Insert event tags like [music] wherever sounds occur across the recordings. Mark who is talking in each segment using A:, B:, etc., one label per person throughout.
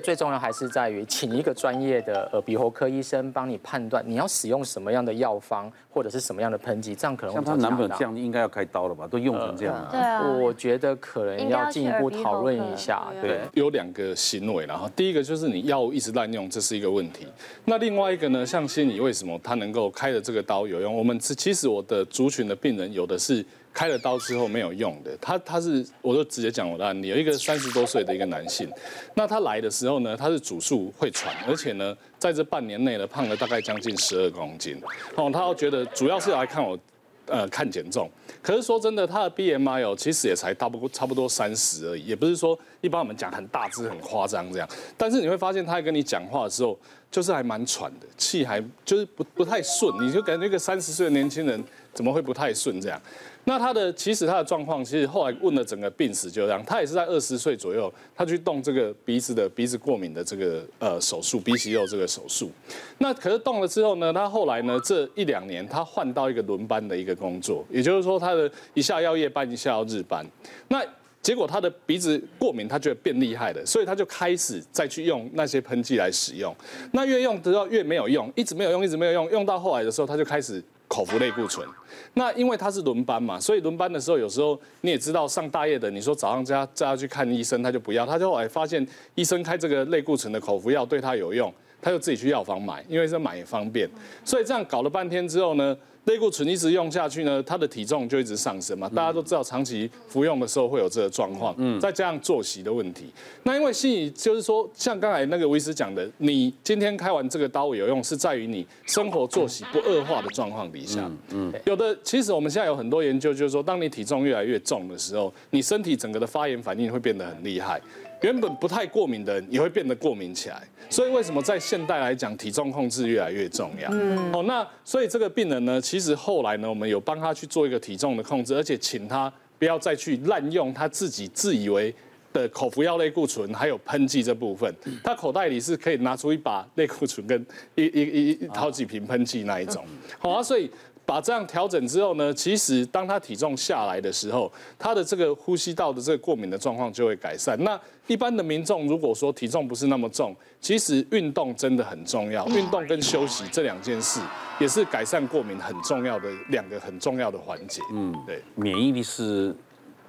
A: 最重要还是在于请一个专业的耳鼻喉科医生帮你判断你要使用什么样的药方或者是什么样的喷剂，这样可能
B: 像他男朋友这样应该要开刀了吧？都用成这样了。
C: 对啊，
A: 我觉得可能要进一步讨论一下。对，
D: 有两个行为，然后第一个就是你药物一直滥用，这是一个问题。那另外一个呢，像心理为什么他能够开的这个刀有用？我们其实我的族群的病人有的是。开了刀之后没有用的，他他是，我就直接讲我的案例，有一个三十多岁的一个男性，那他来的时候呢，他是主诉会喘，而且呢，在这半年内呢，胖了大概将近十二公斤，哦，他要觉得主要是来看我，呃，看减重，可是说真的，他的 BMI 哦，其实也才大不过差不多三十而已，也不是说一般我们讲很大只很夸张这样，但是你会发现他在跟你讲话的时候，就是还蛮喘的，气还就是不不太顺，你就感觉一个三十岁的年轻人怎么会不太顺这样？那他的其实他的状况，其实后来问了整个病史就这样，他也是在二十岁左右，他去动这个鼻子的鼻子过敏的这个呃手术，鼻息肉这个手术。那可是动了之后呢，他后来呢这一两年他换到一个轮班的一个工作，也就是说他的一下要夜班，一下要日班。那结果他的鼻子过敏，他觉得变厉害了，所以他就开始再去用那些喷剂来使用。那越用得到越没有用，一直没有用，一直没有用，用到后来的时候他就开始。口服类固醇，那因为他是轮班嘛，所以轮班的时候有时候你也知道上大夜的，你说早上叫他叫他去看医生，他就不要，他就后来发现医生开这个类固醇的口服药对他有用，他就自己去药房买，因为这买也方便，所以这样搞了半天之后呢。类固醇一直用下去呢，他的体重就一直上升嘛。大家都知道，长期服用的时候会有这个状况。嗯，再加上作息的问题。那因为心理就是说，像刚才那个医师讲的，你今天开完这个刀有用，是在于你生活作息不恶化的状况底下。嗯，有的其实我们现在有很多研究，就是说，当你体重越来越重的时候，你身体整个的发炎反应会变得很厉害。原本不太过敏的人也会变得过敏起来，所以为什么在现代来讲，体重控制越来越重要？嗯，哦，那所以这个病人呢，其实后来呢，我们有帮他去做一个体重的控制，而且请他不要再去滥用他自己自以为的口服药类固醇，还有喷剂这部分，他口袋里是可以拿出一把类固醇跟一一一一好几瓶喷剂那一种，好啊，所以。把这样调整之后呢，其实当他体重下来的时候，他的这个呼吸道的这个过敏的状况就会改善。那一般的民众如果说体重不是那么重，其实运动真的很重要，运动跟休息这两件事也是改善过敏很重要的两个很重要的环节。嗯，对，
B: 免疫力是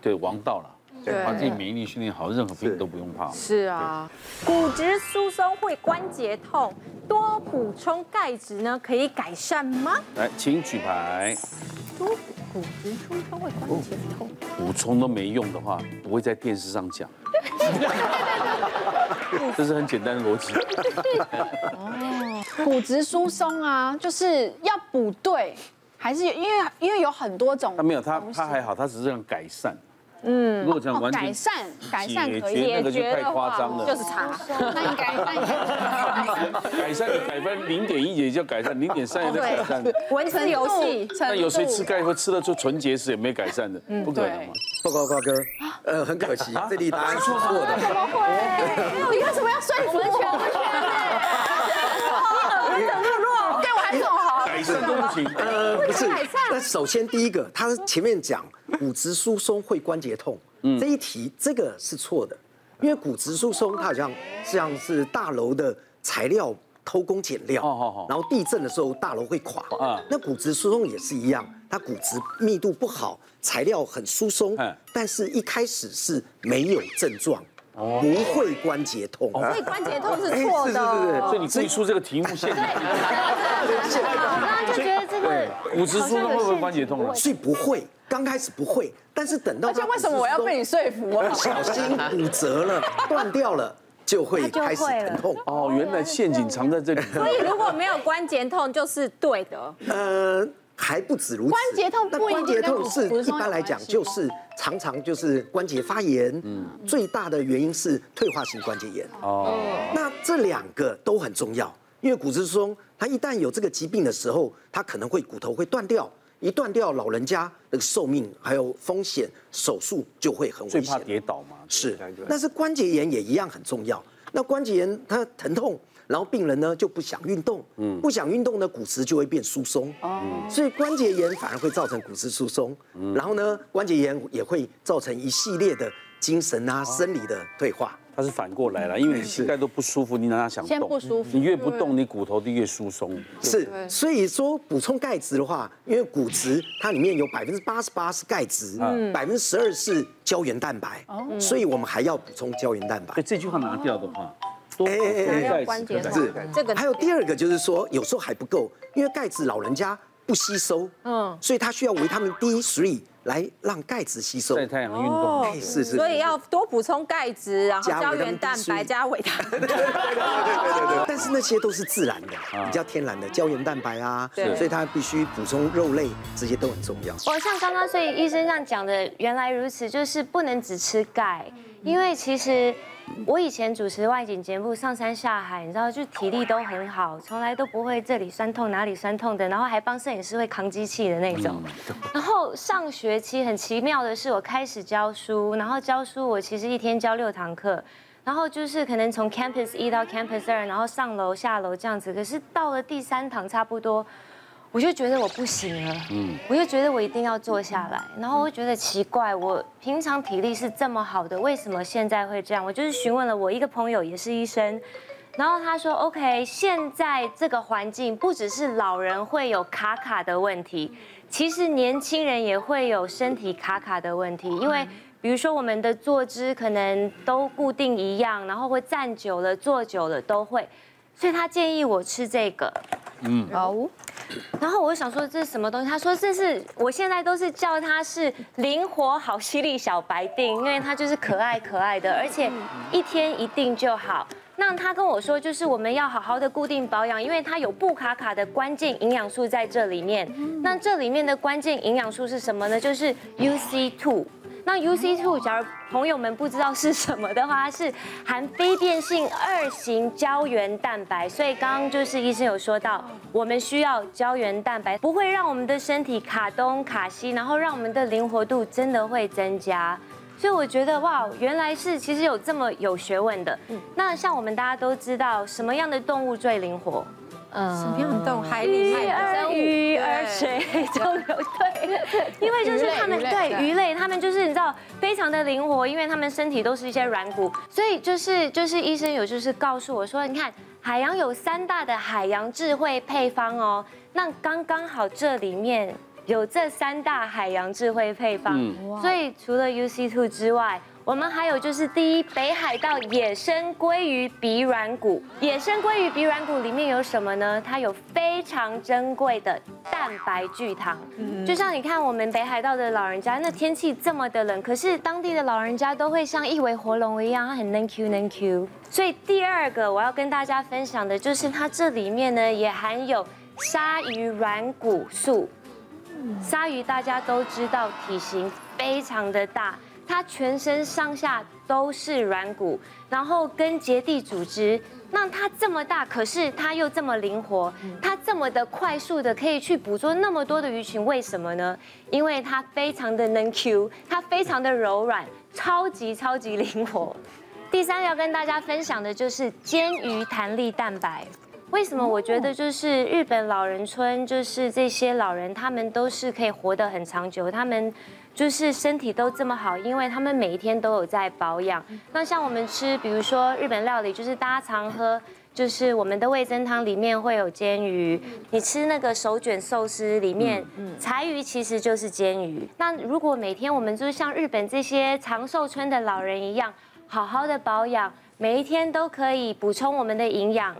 B: 对王道了。把自己免疫力训练好，任何病都不用怕。
C: 是啊，骨质疏松会关节痛，多补充钙质呢，可以改善吗？
B: 来，请举牌。
C: 多骨质疏松会关节痛，
B: 补充都没用的话，不会在电视上讲。[laughs] 这是很简单的逻辑。
E: 哦，骨质疏松啊，就是要补对，还是因为因为有很多种。
B: 他没有，他他还好，他只是让改善。
E: 嗯，如果讲完改善，改善可以，
B: 那个就太夸张了。
E: 就是茶，那你改善，
B: 改善你改分零点一也叫改善，零点三也叫改善。
C: 文字游戏，
B: 那有谁吃钙会吃得出纯结石也没改善的？不可能嘛。
F: 报告瓜哥，呃，很可惜，这里答案是错的。
E: 怎么会？你为什么要说服我？全不全？你怎么弱？对我还是很好。
B: 改善都不行。
F: 呃，不是。那首先第一个，他前面讲。骨质疏松会关节痛，这一题这个是错的，因为骨质疏松它好像像是大楼的材料偷工减料，然后地震的时候大楼会垮，那骨质疏松也是一样，它骨质密度不好，材料很疏松，但是一开始是没有症状，不会关节痛，
C: 所以关节痛是错的，
B: 所以你自己出这个题目现在，
C: 我刚刚就觉得这个
B: 骨质疏松会不会关节痛？
F: 所以不会。刚开始不会，但是等到
E: 而且为什么我要被你说服啊？
F: 不 [laughs] 小心骨折了，[laughs] 断掉了，就会开始疼痛。
B: 哦，原来陷阱藏在这里。
C: 所以如果没有关节痛，就是对的。
F: 呃，还不止如此。
E: 关节痛不。关节痛是一般来讲，就是常常就是关节发炎。嗯。最大的原因是退化性关节炎。哦。那这两个都很重要，因为骨质疏松，它一旦有这个疾病的时候，它可能会骨头会断掉。一断掉，老人家的寿命还有风险，手术就会很危险。
B: 最怕跌倒嘛。
F: 是，但是关节炎也一样很重要。那关节炎它疼痛，然后病人呢就不想运动，嗯，不想运动呢，骨质就会变疏松，哦，所以关节炎反而会造成骨质疏松，然后呢，关节炎也会造成一系列的精神啊、生理的退化。
B: 它是反过来了，因为你膝盖都不舒服，你哪想动？
C: 先不舒服
B: 你越不动，你骨头就越疏松。
E: 是，所以说补充钙质的话，因为骨质它里面有百分之八十八是钙质，百分之十二是胶原蛋白，所以我们还要补充胶原蛋白。
B: 这句话拿掉的话，多
E: 哎哎哎
C: 关节痛
E: 是
C: 这个
E: 还有第二个就是说，有时候还不够，因为钙质老人家不吸收，嗯，所以它需要维他命 D3 来让钙质吸收。
B: 晒太阳运动。
E: 哎，是是。
C: 所以要多补充钙质，然
E: 后
C: 胶原蛋白加维他命。
E: 对对对对对。但是那些都是自然的，比较天然的胶原蛋白啊，
C: 对
E: 所以它必须补充肉类，这些都很重要。
G: 我像刚刚所以医生这样讲的，原来如此，就是不能只吃钙，因为其实。我以前主持外景节目，上山下海，你知道，就体力都很好，从来都不会这里酸痛哪里酸痛的，然后还帮摄影师会扛机器的那种。然后上学期很奇妙的是，我开始教书，然后教书我其实一天教六堂课，然后就是可能从 campus 一到 campus 二，然后上楼下楼这样子。可是到了第三堂差不多。我就觉得我不行了，嗯，我就觉得我一定要坐下来，然后我就觉得奇怪，我平常体力是这么好的，为什么现在会这样？我就是询问了我一个朋友，也是医生，然后他说，OK，现在这个环境不只是老人会有卡卡的问题，其实年轻人也会有身体卡卡的问题，因为比如说我们的坐姿可能都固定一样，然后会站久了、坐久了都会，所以他建议我吃这个，嗯，好。然后我就想说这是什么东西？他说这是我现在都是叫它是灵活好犀利小白定，因为它就是可爱可爱的，而且一天一定就好。那他跟我说就是我们要好好的固定保养，因为它有不卡卡的关键营养素在这里面。那这里面的关键营养素是什么呢？就是 UC2。那 UC2，假如朋友们不知道是什么的话，它是含非变性二型胶原蛋白。所以刚刚就是医生有说到，我们需要胶原蛋白，不会让我们的身体卡东卡西，然后让我们的灵活度真的会增加。所以我觉得哇，原来是其实有这么有学问的。那像我们大家都知道，什么样的动物最灵活？
C: 嗯，什么样的动物？海里
G: 鱼儿，鱼儿水中游，对，因为就是他们对鱼类，他们就是你知道非常的灵活，因为他们身体都是一些软骨，所以就是就是医生有就是告诉我说，你看海洋有三大的海洋智慧配方哦，那刚刚好这里面有这三大海洋智慧配方，所以除了 UC Two 之外。我们还有就是第一，北海道野生鲑鱼鼻软骨。野生鲑鱼鼻软骨里面有什么呢？它有非常珍贵的蛋白聚糖。就像你看，我们北海道的老人家，那天气这么的冷，可是当地的老人家都会像一尾活龙一样，它很嫩 Q 嫩 Q。所以第二个我要跟大家分享的就是它这里面呢也含有鲨鱼软骨素。鲨鱼大家都知道体型非常的大。它全身上下都是软骨，然后跟结缔组织。那它这么大，可是它又这么灵活，它这么的快速的可以去捕捉那么多的鱼群，为什么呢？因为它非常的能 Q，它非常的柔软，超级超级灵活。第三个要跟大家分享的就是煎鱼弹力蛋白。为什么我觉得就是日本老人村，就是这些老人他们都是可以活得很长久，他们。就是身体都这么好，因为他们每一天都有在保养。那像我们吃，比如说日本料理，就是大家常喝，就是我们的味增汤里面会有煎鱼。你吃那个手卷寿司里面，柴鱼其实就是煎鱼。那如果每天我们就是像日本这些长寿村的老人一样，好好的保养，每一天都可以补充我们的营养，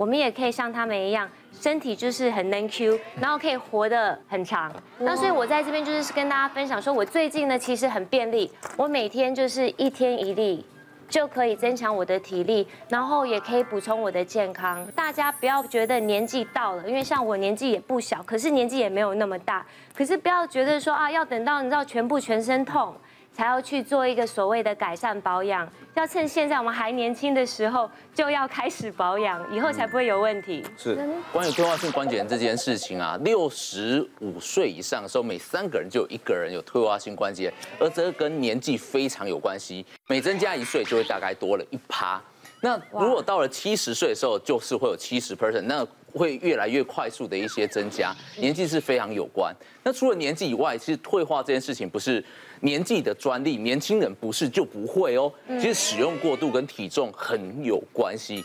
G: 我们也可以像他们一样。身体就是很能 Q，然后可以活得很长。那所以我在这边就是跟大家分享，说我最近呢其实很便利，我每天就是一天一粒，就可以增强我的体力，然后也可以补充我的健康。大家不要觉得年纪到了，因为像我年纪也不小，可是年纪也没有那么大。可是不要觉得说啊，要等到你知道全部全身痛。才要去做一个所谓的改善保养，要趁现在我们还年轻的时候就要开始保养，以后才不会有问题。
H: 是关于退化性关节炎这件事情啊，六十五岁以上的时候，每三个人就有一个人有退化性关节炎，而这跟年纪非常有关系，每增加一岁就会大概多了一趴。那如果到了七十岁的时候，就是会有七十 percent。那会越来越快速的一些增加，年纪是非常有关。那除了年纪以外，其实退化这件事情不是年纪的专利，年轻人不是就不会哦。其实使用过度跟体重很有关系，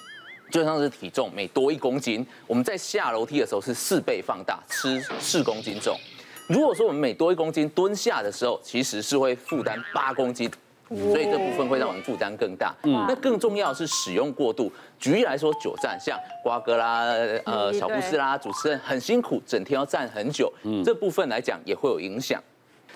H: 就像是体重每多一公斤，我们在下楼梯的时候是四倍放大，吃四公斤重。如果说我们每多一公斤蹲下的时候，其实是会负担八公斤。所以这部分会让我们负担更大。嗯，那更重要的是使用过度。举例来说，久站，像瓜哥啦、呃小布斯啦，主持人很辛苦，整天要站很久。嗯，这部分来讲也会有影响。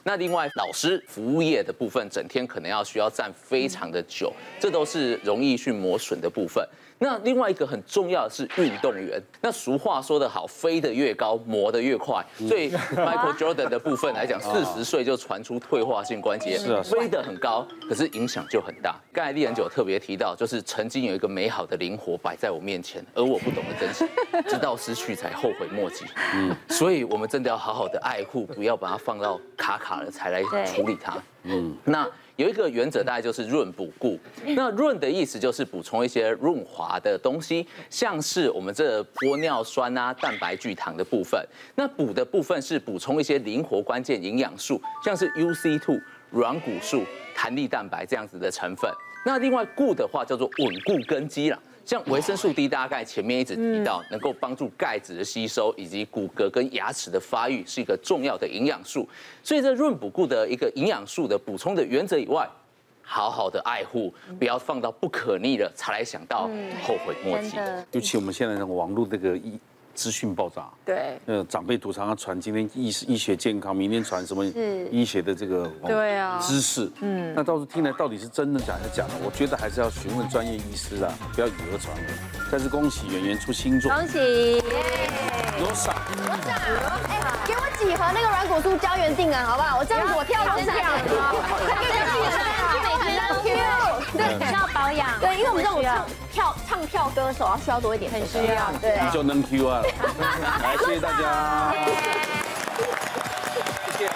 H: 那另外，老师服务业的部分，整天可能要需要站非常的久，这都是容易去磨损的部分。那另外一个很重要的是运动员。那俗话说得好，飞得越高，磨得越快。所以 [laughs] Michael Jordan 的部分来讲，四十岁就传出退化性关节，是啊，飞得很高，可是影响就很大。刚才丽人九特别提到，就是曾经有一个美好的灵活摆在我面前，而我不懂得珍惜，[laughs] 直到失去才后悔莫及。嗯，所以我们真的要好好的爱护，不要把它放到卡卡了才来处理它。嗯，那。有一个原则，大概就是润补固。那润的意思就是补充一些润滑的东西，像是我们这玻尿酸啊、蛋白聚糖的部分。那补的部分是补充一些灵活关键营养素，像是 UC2、软骨素、弹力蛋白这样子的成分。那另外固的话叫做稳固根基了。像维生素 D，大概前面一直提到，能够帮助钙质的吸收以及骨骼跟牙齿的发育，是一个重要的营养素。所以，这润补固的一个营养素的补充的原则以外，好好的爱护，不要放到不可逆了才来想到后悔莫及。
B: 尤其我们现在的网络这个一。资讯爆炸，
C: 对，
B: 呃，长辈图常常传今天医医学健康，明天传什么医学的这个对啊。知识，嗯，那到时候听来到底是真的假的假的？我觉得还是要询问专业医师啊，不要以讹传讹。再次恭喜圆圆出新作，
C: 恭喜
B: ，Rosa，Rosa，
I: 哎，给我几盒那个软骨素胶原定啊，好不好？我这样子我跳 [laughs] [laughs]
C: 对，需要保养。
I: 对，因为我们这种唱跳唱跳歌手要，需要多一点，很需要。对，
B: 你就能 Q 啊！[laughs] 来，谢谢大家。谢谢。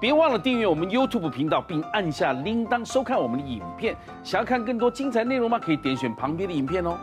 B: 别忘了订阅我们 YouTube 频道，并按下铃铛收看我们的影片。想要看更多精彩内容吗？可以点选旁边的影片哦。